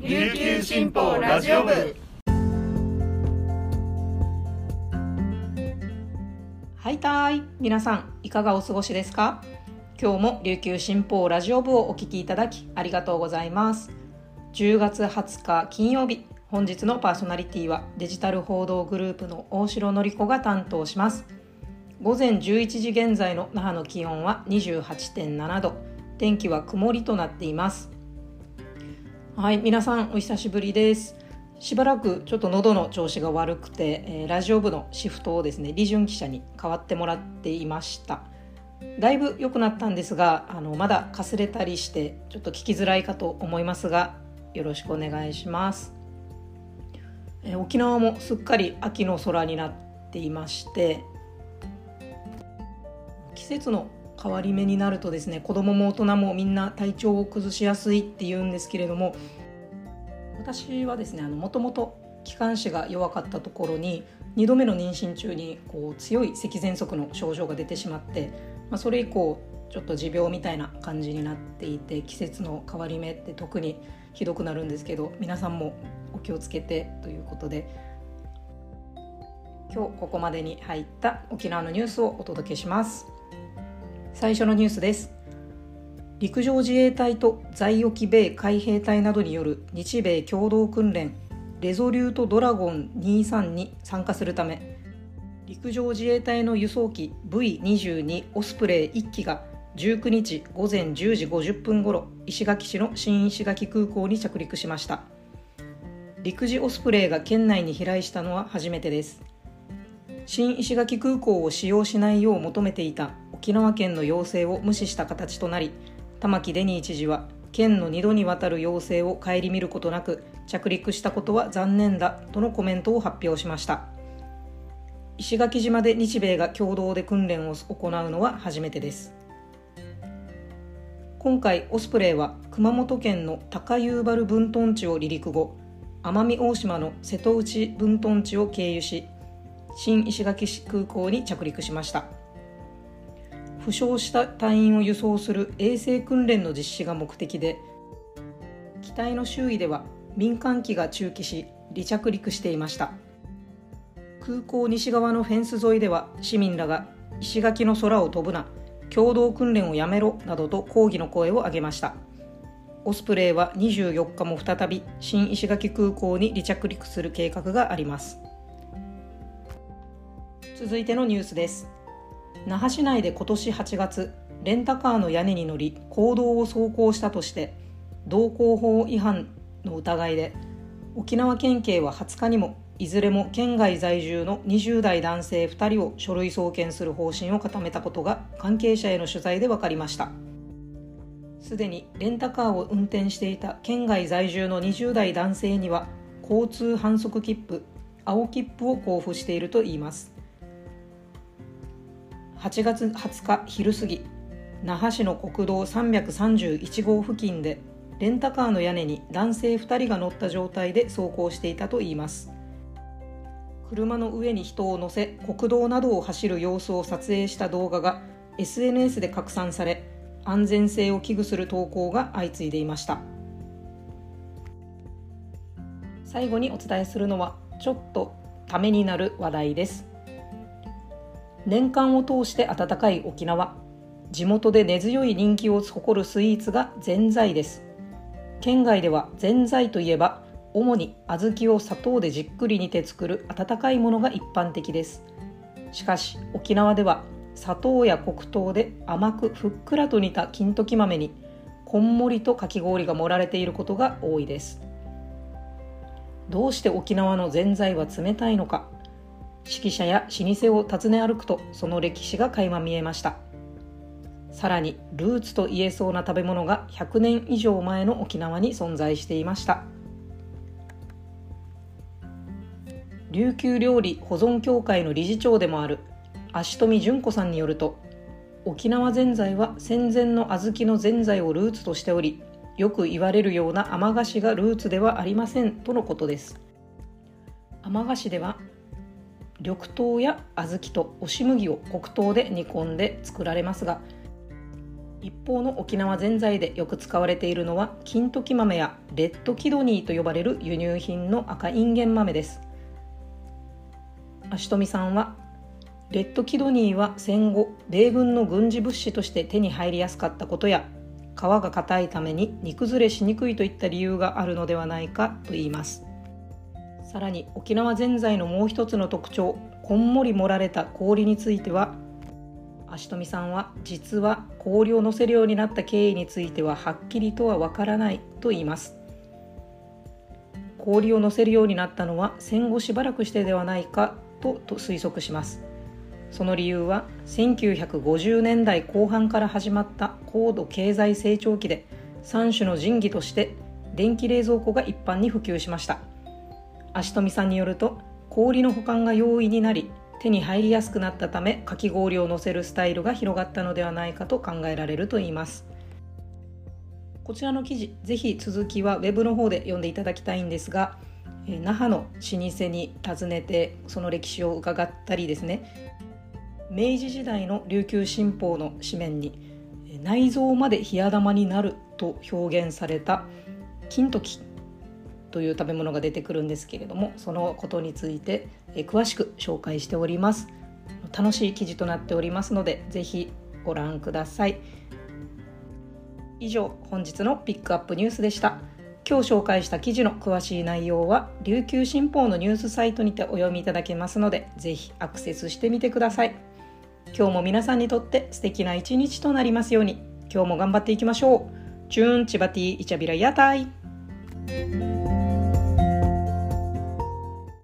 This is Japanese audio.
琉球新報ラジオ部。はいたい。皆さんいかがお過ごしですか？今日も琉球新報ラジオ部をお聞きいただきありがとうございます。10月20日金曜日本日のパーソナリティはデジタル報道グループの大城典子が担当します。午前11時現在の那覇の気温は28.7度。天気は曇りとなっています。はい皆さんお久しぶりです。しばらくちょっと喉の調子が悪くて、えー、ラジオ部のシフトをですね李順記者に代わってもらっていました。だいぶ良くなったんですがあのまだかすれたりしてちょっと聞きづらいかと思いますがよろしくお願いします、えー、沖縄もすっかり秋の空になっていまして季節の変わり目になるとですね子供も大人もみんな体調を崩しやすいっていうんですけれども私はですねもともと気管支が弱かったところに2度目の妊娠中にこう強い咳喘息の症状が出てしまって、まあ、それ以降ちょっと持病みたいな感じになっていて季節の変わり目って特にひどくなるんですけど皆さんもお気をつけてということで今日ここまでに入った沖縄のニュースをお届けします。最初のニュースです。陸上自衛隊と在沖米海兵隊などによる日米共同訓練レゾリュートドラゴン23に参加するため陸上自衛隊の輸送機 V22 オスプレイ1機が19日午前10時50分ごろ石垣市の新石垣空港に着陸しました。陸自オスプレイが県内に飛来したのは初めてです。新石垣空港を使用しないよう求めていた沖縄県の要請を無視した形となり玉城デニー知事は県の2度にわたる要請を顧みることなく着陸したことは残念だとのコメントを発表しました。石垣島で日米が共同で訓練を行うのは初めてです。今回オスプレイは熊本県の高遊原分屯地を離陸後奄美大島の瀬戸内分屯地を経由し新石垣市空港に着陸しました。負傷した隊員を輸送する衛生訓練の実施が目的で機体の周囲では民間機が駐機し離着陸していました。空港西側のフェンス沿いでは市民らが石垣の空を飛ぶな共同訓練をやめろなどと抗議の声を上げました。オスプレイは24日も再び新石垣空港に離着陸する計画があります。続いてのニュースです。那覇市内で今年8月レンタカーの屋根に乗り公道を走行したとして道交法違反の疑いで沖縄県警は20日にもいずれも県外在住の20代男性2人を書類送検する方針を固めたことが関係者への取材で分かりました。すでにレンタカーを運転していた県外在住の20代男性には交通反則切符青切符を交付しているといいます。8月20日昼過ぎ那覇市の国道331号付近でレンタカーの屋根に男性2人が乗った状態で走行していたといいます。車の上に人を乗せ国道などを走る様子を撮影した動画が SNS で拡散され安全性を危惧する投稿が相次いでいました。最後にお伝えするのはちょっとためになる話題です。年間を通して暖かい沖縄。地元で根強い人気を誇るスイーツがぜんざいです。県外ではぜんざいといえば主に小豆を砂糖でじっくり煮て作る温かいものが一般的です。しかし沖縄では砂糖や黒糖で甘くふっくらと煮た金時豆にこんもりとかき氷が盛られていることが多いです。どうして沖縄のぜんざいは冷たいのか。指揮者や老舗を訪ね歩くとその歴史が垣間見えました。さらにルーツと言えそうな食べ物が100年以上前の沖縄に存在していました。琉球料理保存協会の理事長でもある足富純子さんによると沖縄ぜんざいは戦前の小豆のぜんざいをルーツとしておりよく言われるような甘菓子がルーツではありませんとのことです。甘菓子では緑豆や小豆と押し麦を黒糖で煮込んで作られますが一方の沖縄ぜんざいでよく使われているのは金時豆やレッドキドニーと呼ばれる輸入品の赤インゲン豆です。足富さんはレッドキドニーは戦後米軍の軍事物資として手に入りやすかったことや皮が硬いために煮崩れしにくいといった理由があるのではないかと言います。さらに沖縄ぜんざいのもう一つの特徴こんもり盛られた氷については足富さんは実は氷を乗せるようになった経緯についてははっきりとはわからないと言います。氷を乗せるようになったのは戦後しばらくしてではないかと推測します。その理由は1950年代後半から始まった高度経済成長期で3種の神器として電気冷蔵庫が一般に普及しました。足富さんによると氷の保管が容易になり手に入りやすくなったためかき氷を乗せるスタイルが広がったのではないかと考えられるといいます。こちらの記事ぜひ続きは web の方で読んでいただきたいんですが那覇の老舗に訪ねてその歴史を伺ったりですね明治時代の琉球新報の紙面に内臓まで冷や玉になると表現された金時という食べ物が出てくるんですけれどもそのことについて詳しく紹介しております。楽しい記事となっておりますのでぜひご覧ください。以上本日のピックアップニュースでした。今日紹介した記事の詳しい内容は琉球新報のニュースサイトにてお読みいただけますのでぜひアクセスしてみてください。今日も皆さんにとって素敵な一日となりますように。今日も頑張っていきましょう。チューンチバティイチャビラ屋台。